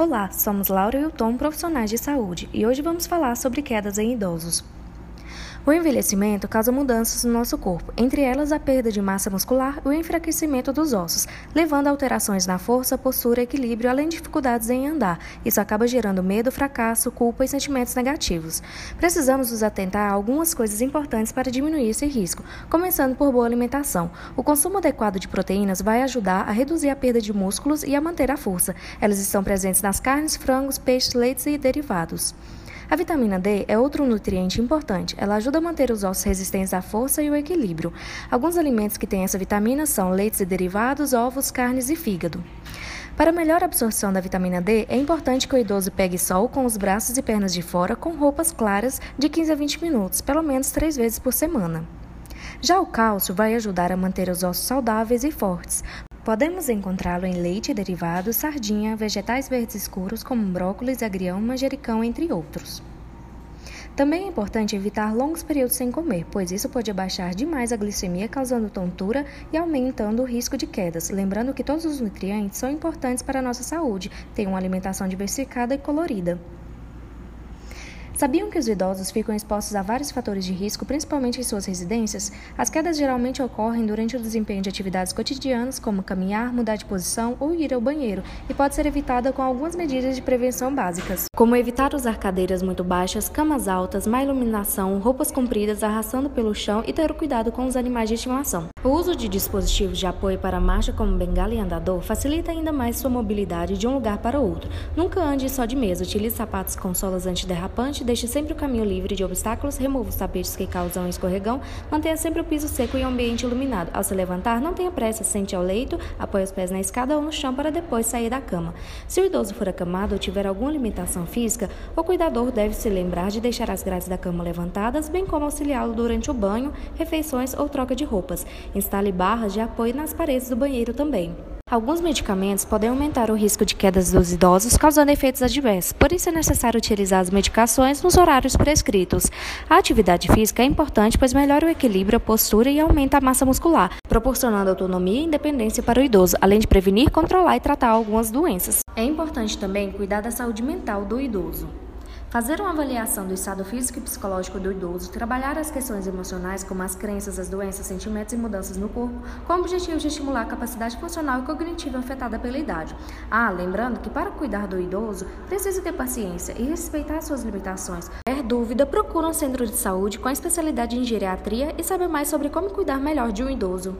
Olá, somos Laura e o Tom, profissionais de saúde, e hoje vamos falar sobre quedas em idosos. O envelhecimento causa mudanças no nosso corpo, entre elas a perda de massa muscular e o enfraquecimento dos ossos, levando a alterações na força, postura equilíbrio, além de dificuldades em andar. Isso acaba gerando medo, fracasso, culpa e sentimentos negativos. Precisamos nos atentar a algumas coisas importantes para diminuir esse risco, começando por boa alimentação. O consumo adequado de proteínas vai ajudar a reduzir a perda de músculos e a manter a força. Elas estão presentes nas carnes, frangos, peixes, leites e derivados. A vitamina D é outro nutriente importante. Ela ajuda a manter os ossos resistentes à força e o equilíbrio. Alguns alimentos que têm essa vitamina são leites e derivados, ovos, carnes e fígado. Para melhor absorção da vitamina D, é importante que o idoso pegue sol com os braços e pernas de fora com roupas claras de 15 a 20 minutos, pelo menos três vezes por semana. Já o cálcio vai ajudar a manter os ossos saudáveis e fortes. Podemos encontrá-lo em leite, derivados, sardinha, vegetais verdes escuros como brócolis, agrião, manjericão, entre outros. Também é importante evitar longos períodos sem comer, pois isso pode abaixar demais a glicemia, causando tontura e aumentando o risco de quedas. Lembrando que todos os nutrientes são importantes para a nossa saúde, ter uma alimentação diversificada e colorida. Sabiam que os idosos ficam expostos a vários fatores de risco, principalmente em suas residências? As quedas geralmente ocorrem durante o desempenho de atividades cotidianas, como caminhar, mudar de posição ou ir ao banheiro, e pode ser evitada com algumas medidas de prevenção básicas, como evitar usar cadeiras muito baixas, camas altas, má iluminação, roupas compridas arrastando pelo chão e ter cuidado com os animais de estimação. O uso de dispositivos de apoio para a marcha, como bengala e andador, facilita ainda mais sua mobilidade de um lugar para outro. Nunca ande só de mesa, utilize sapatos com solas antiderrapantes Deixe sempre o caminho livre de obstáculos, remova os tapetes que causam escorregão, mantenha sempre o piso seco e o ambiente iluminado. Ao se levantar, não tenha pressa, sente ao leito, apoie os pés na escada ou no chão para depois sair da cama. Se o idoso for acamado ou tiver alguma limitação física, o cuidador deve se lembrar de deixar as grades da cama levantadas, bem como auxiliá-lo durante o banho, refeições ou troca de roupas. Instale barras de apoio nas paredes do banheiro também. Alguns medicamentos podem aumentar o risco de quedas dos idosos, causando efeitos adversos. Por isso é necessário utilizar as medicações nos horários prescritos. A atividade física é importante, pois melhora o equilíbrio, a postura e aumenta a massa muscular, proporcionando autonomia e independência para o idoso, além de prevenir, controlar e tratar algumas doenças. É importante também cuidar da saúde mental do idoso. Fazer uma avaliação do estado físico e psicológico do idoso, trabalhar as questões emocionais, como as crenças, as doenças, sentimentos e mudanças no corpo, com o objetivo de estimular a capacidade funcional e cognitiva afetada pela idade. Ah, lembrando que para cuidar do idoso, precisa ter paciência e respeitar suas limitações. Quer dúvida, procura um centro de saúde com especialidade em geriatria e saber mais sobre como cuidar melhor de um idoso.